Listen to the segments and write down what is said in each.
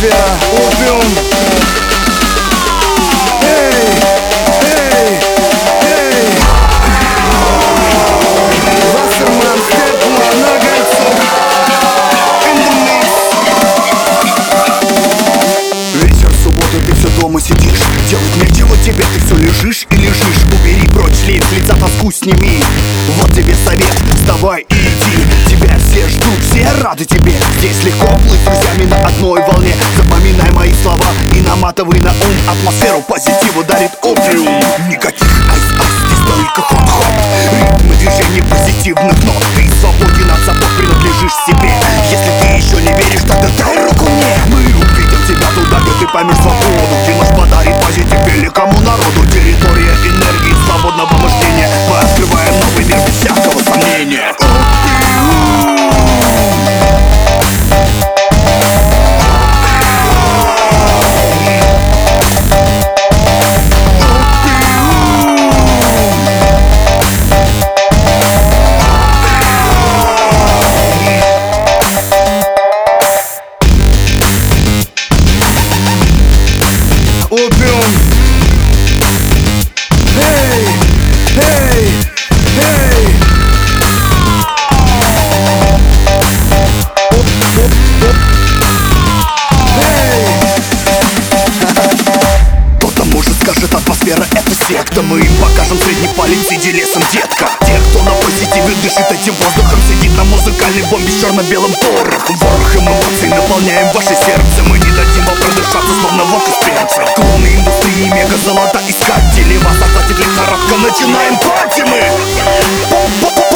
тебя убьем Эй, эй, эй. Вассерман, Степман, Нагольцов Вечер, суббота, ты все дома сидишь. Делать нечего тебе, ты все лежишь и лежишь. Убери прочь, лей с лица тоску сними. Вот все ждут, все рады тебе. Здесь легко плыть с друзьями на одной волне. Запоминай мои слова и наматывай на ум Атмосферу. Позитива дарит опиум Никаких айс-айс, здесь только хоп-хоп Ритмы движения позитивных нот. Ты свободен от забот, принадлежишь себе. Если ты еще не веришь, тогда дай руку мне. Мы уведем тебя туда, где ты поймешь свободу. Где наш секта Мы им покажем средний палец, сиди лесом, детка. Те, кто на позитиве дышит этим воздухом Сидит на музыкальной бомбе с черно-белым порохом. Ворохом эмоций наполняем ваше сердце. Мы не дадим вам продышаться, словно волк из перца Клоны индустрии, мега золота искатели. Вас охватит лихорадка, начинаем пати мы. Пати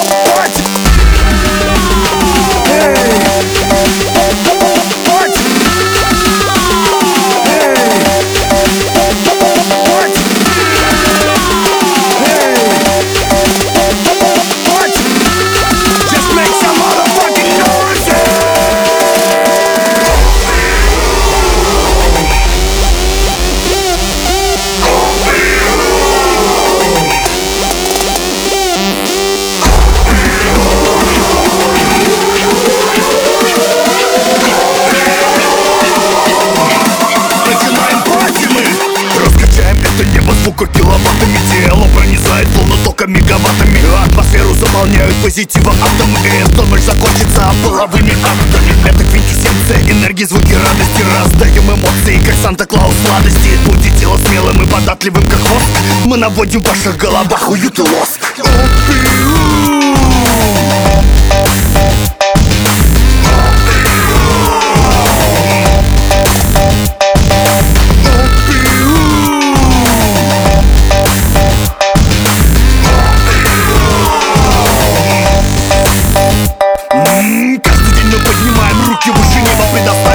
Атмосферу заполняют позитивом атомы И эта ночь закончится половыми актами Это квинтэссенция энергии, звуки радости. Раздаем эмоции, как Санта-Клаус сладости. Будьте тело смелым и податливым, как воск. Мы наводим в ваших головах уют и лоск. Опиум 目指